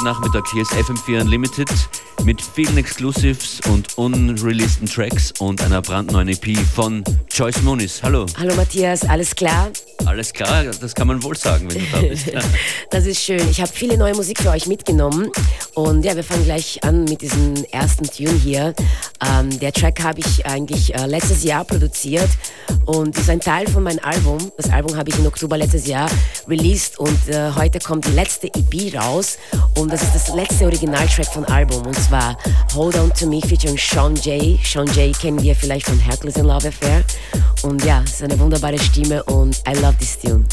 heute Nachmittag. Hier ist FM4 Unlimited mit vielen Exclusives und unreleaseden Tracks und einer brandneuen EP von Joyce Moonis. Hallo. Hallo Matthias, alles klar? Alles klar, das kann man wohl sagen, wenn du da bist. das ist schön. Ich habe viele neue Musik für euch mitgenommen und ja, wir fangen gleich an mit diesem ersten Tune hier. Ähm, der Track habe ich eigentlich äh, letztes Jahr produziert und ist ein Teil von meinem Album. Das Album habe ich im Oktober letztes Jahr released und äh, heute kommt die letzte EP raus und das ist das letzte Originaltrack vom Album und zwar Hold On To Me featuring Sean Jay. Sean Jay kennen wir vielleicht von Hercules in Love Affair und ja, es ist eine wunderbare Stimme und I love this tune.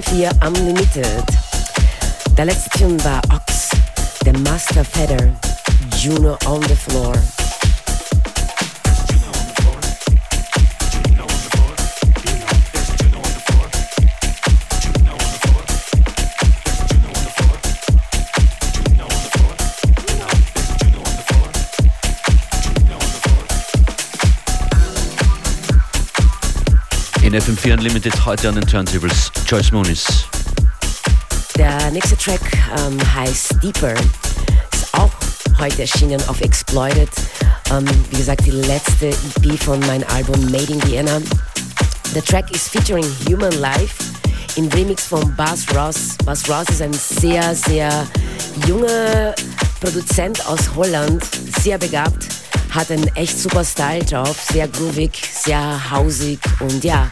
FM4 Unlimited. Der letzte Tune war Ox, The Master Feather, Juno on the Floor. In FM4 Unlimited heute an den Turntables Joyce Moonis. Der nächste Track ähm, heißt Deeper. Ist auch heute erschienen auf Exploited. Ähm, wie gesagt, die letzte EP von meinem Album Made in Vienna. Der Track ist featuring Human Life im Remix von Buzz Ross. Buzz Ross ist ein sehr, sehr junger Produzent aus Holland, sehr begabt, hat einen echt super Style drauf, sehr groovig, sehr hausig und ja,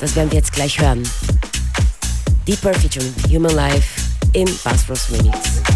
das werden wir jetzt gleich hören. Deeper featuring Human Life in Bass Remix.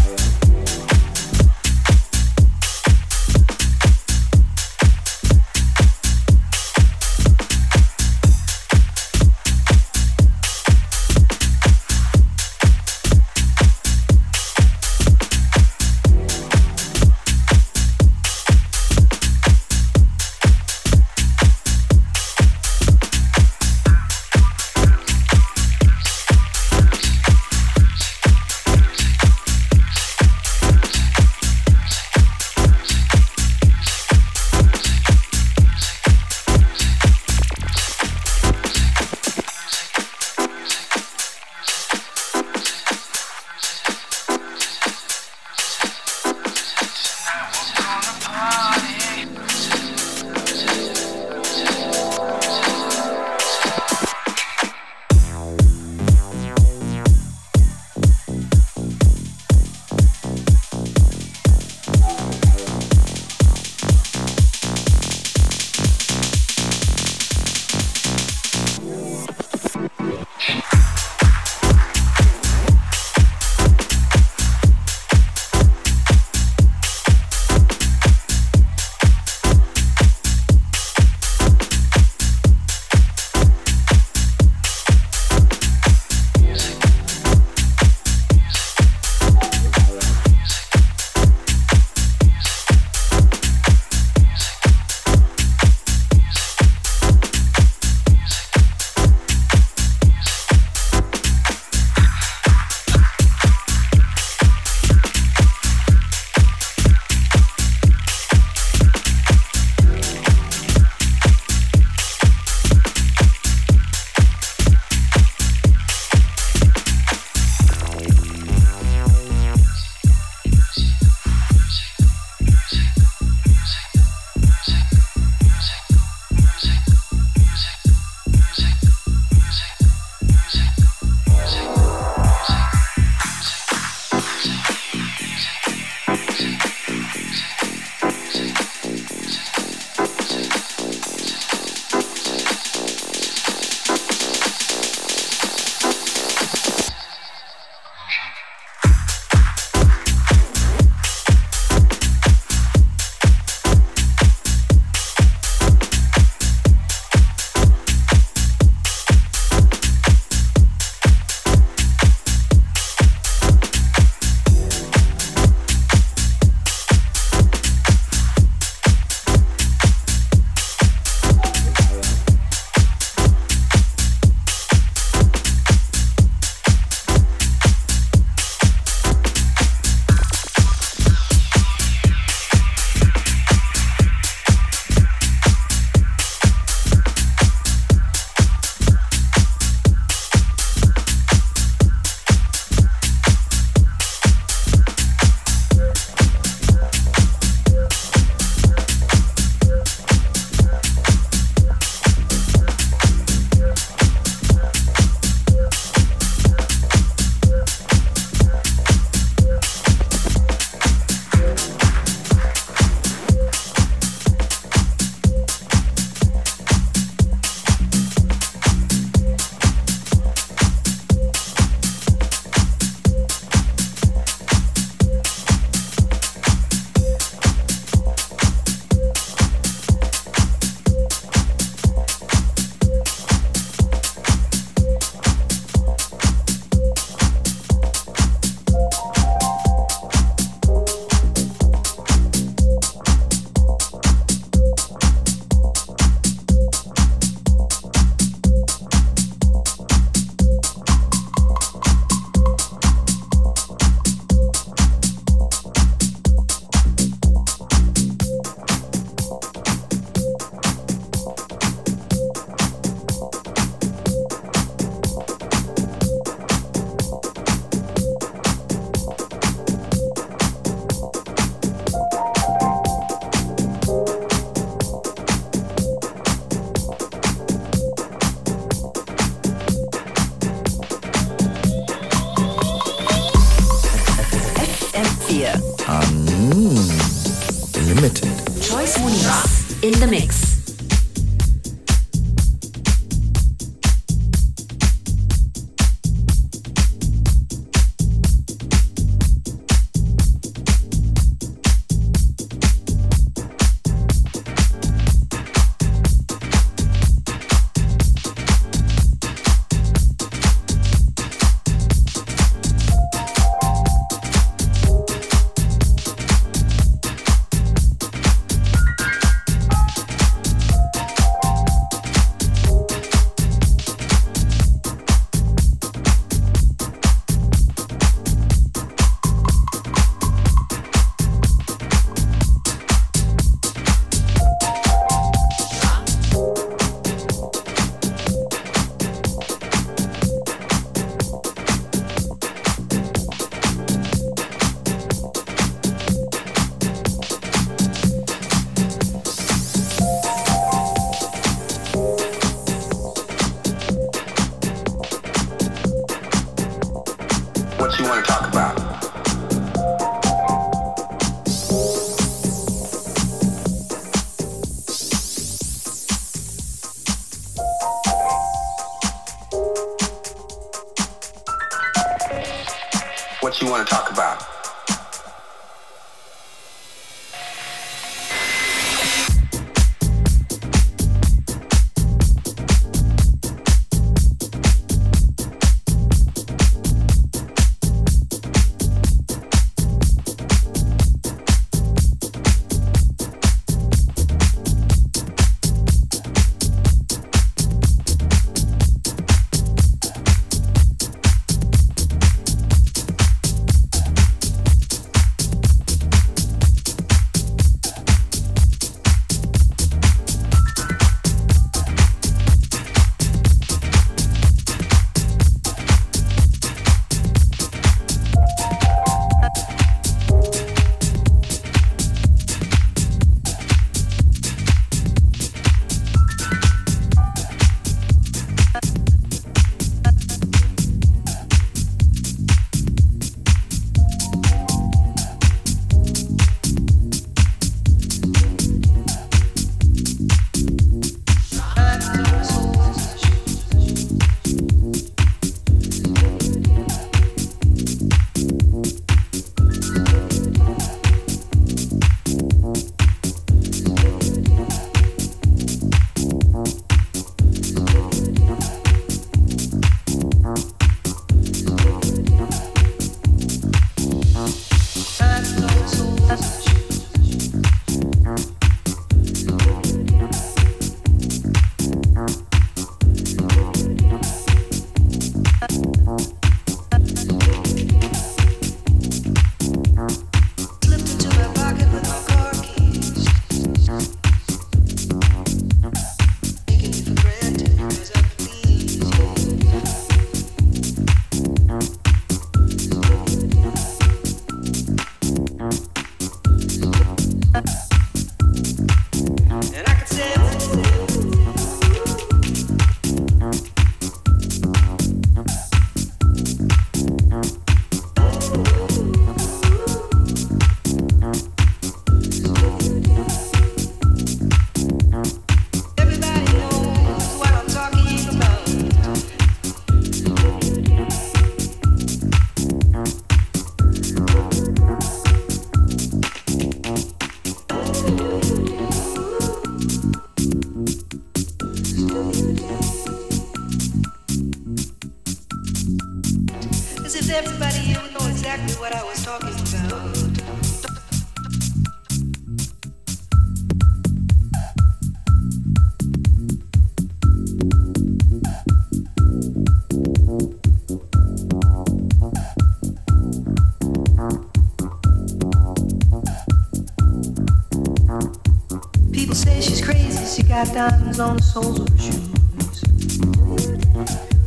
Diamonds on the soles of her shoes.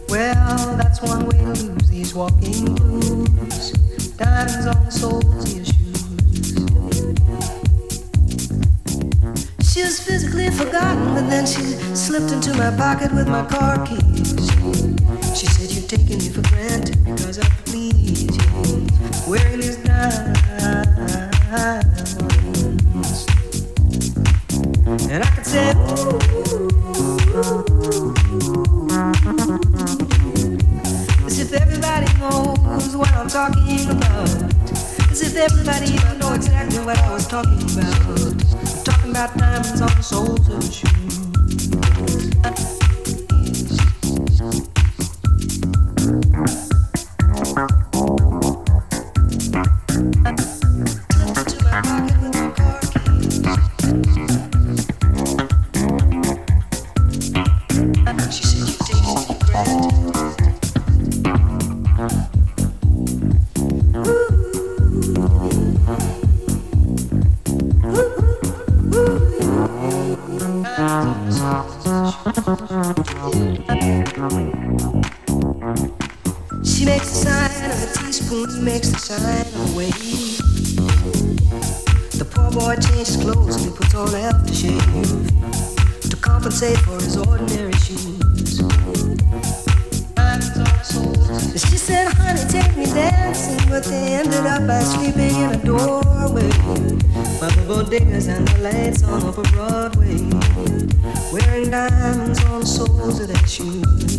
Well, that's one way to lose these walking blues. Diamonds on the soles of your shoes. She was physically forgotten, but then she slipped into my pocket with my car keys. She said, You're taking me for granted because I please If everybody would know exactly what I was talking about. I'm talking about diamonds on boy changed clothes and he puts on aftershave to compensate for his ordinary shoes. She said, honey, take me dancing, but they ended up by sleeping in a doorway by the bodegas and the lights on over Broadway, wearing diamonds on the soles of their shoes.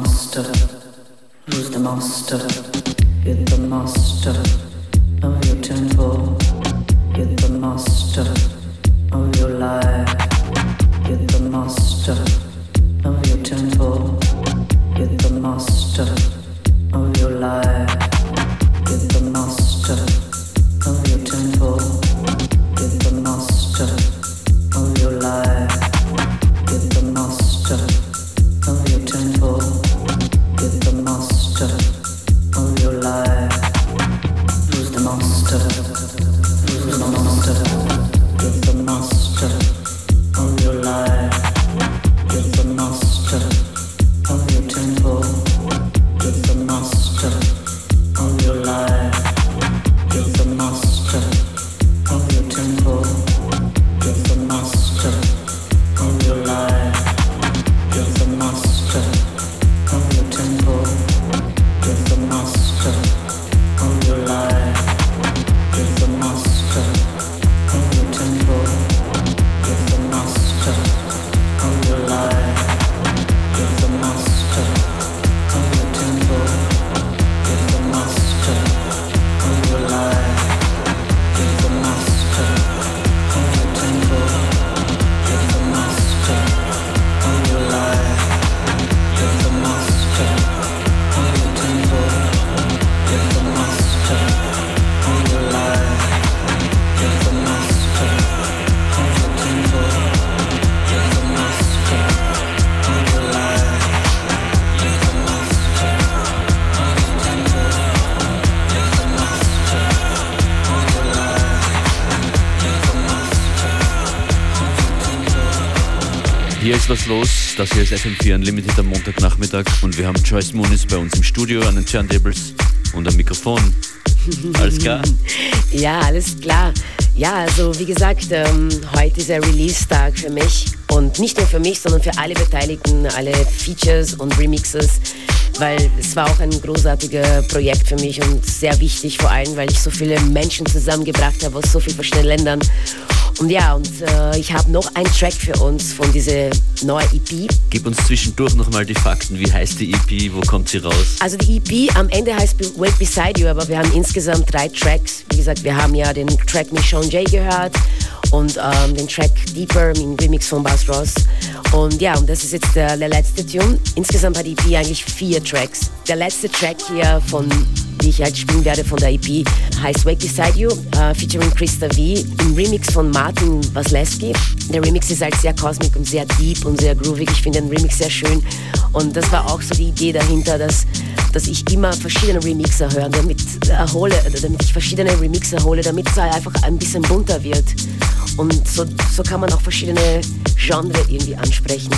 master? Who's the master? You're the master of your temple. You're the master. Shoes. ist was los. Das hier ist FM4 Unlimited am Montagnachmittag und wir haben Joyce Moonis bei uns im Studio an den Turntables und am Mikrofon. Alles klar? ja, alles klar. Ja, also wie gesagt, ähm, heute ist der Release-Tag für mich und nicht nur für mich, sondern für alle Beteiligten, alle Features und Remixes, weil es war auch ein großartiges Projekt für mich und sehr wichtig, vor allem, weil ich so viele Menschen zusammengebracht habe aus so vielen verschiedenen Ländern und ja, und äh, ich habe noch einen Track für uns von dieser neuen EP. Gib uns zwischendurch nochmal die Fakten. Wie heißt die EP? Wo kommt sie raus? Also die EP am Ende heißt Wait Beside You, aber wir haben insgesamt drei Tracks. Wie gesagt, wir haben ja den Track mit Sean Jay gehört und ähm, den Track Deeper im Remix von Bass Ross. Und ja, und das ist jetzt der, der letzte Tune. Insgesamt hat die EP eigentlich vier Tracks. Der letzte Track hier von die ich halt spielen werde von der EP, heißt Wake Beside You, uh, featuring Krista V, im Remix von Martin Wasleski. Der Remix ist halt sehr cosmic und sehr deep und sehr groovig. Ich finde den Remix sehr schön. Und das war auch so die Idee dahinter, dass, dass ich immer verschiedene Remixer höre, damit, erhole, damit ich verschiedene Remixer hole, damit es halt einfach ein bisschen bunter wird. Und so, so kann man auch verschiedene Genres irgendwie ansprechen.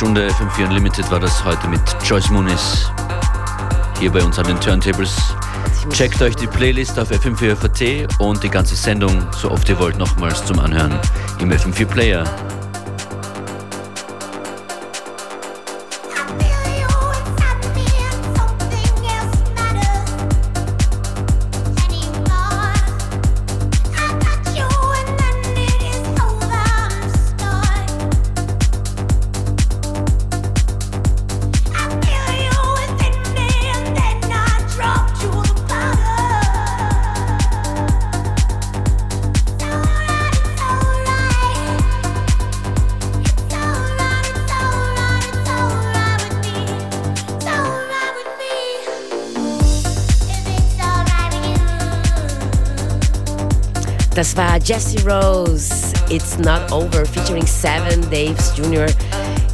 Stunde FM4 Unlimited war das heute mit Joyce Muniz hier bei uns an den Turntables. Checkt euch die Playlist auf FM4 und die ganze Sendung, so oft ihr wollt, nochmals zum Anhören im FM4 Player. Jesse Rose, It's Not Over, featuring Seven Daves Jr.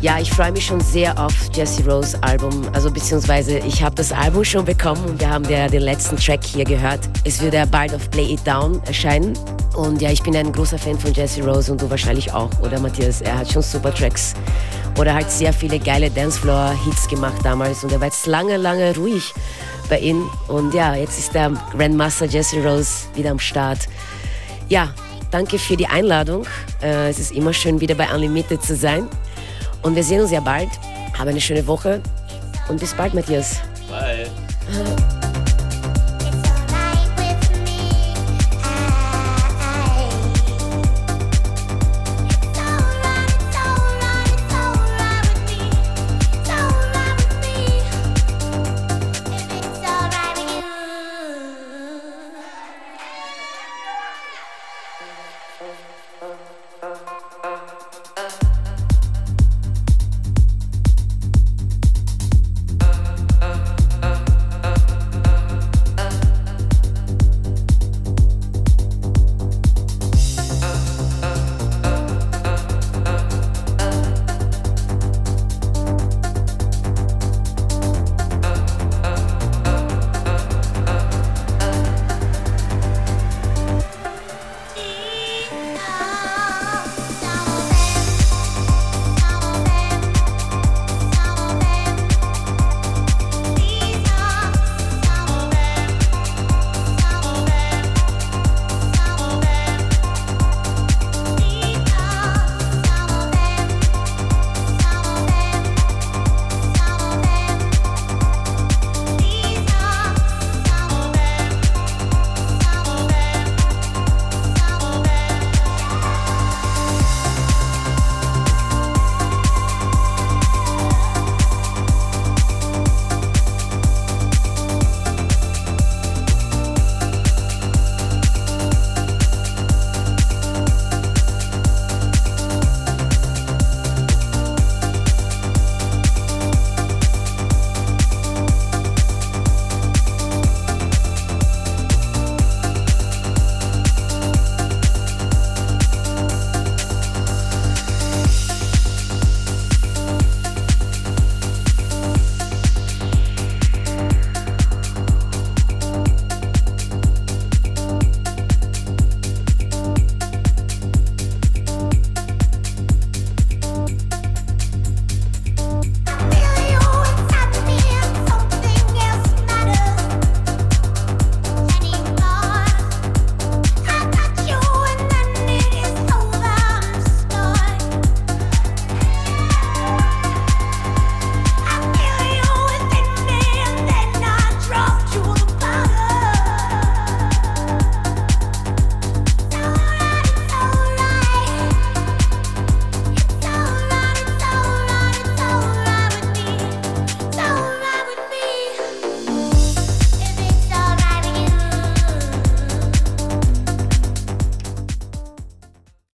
Ja, ich freue mich schon sehr auf Jesse Rose Album, also beziehungsweise ich habe das Album schon bekommen und wir haben ja den letzten Track hier gehört. Es wird ja bald auf Play It Down erscheinen und ja, ich bin ein großer Fan von Jesse Rose und du wahrscheinlich auch, oder Matthias? Er hat schon super Tracks oder halt sehr viele geile Dancefloor-Hits gemacht damals und er war jetzt lange, lange ruhig bei ihm und ja, jetzt ist der Grandmaster Jesse Rose wieder am Start. Ja, danke für die Einladung. Äh, es ist immer schön, wieder bei Unlimited zu sein. Und wir sehen uns ja bald. Habe eine schöne Woche und bis bald, Matthias. Bye.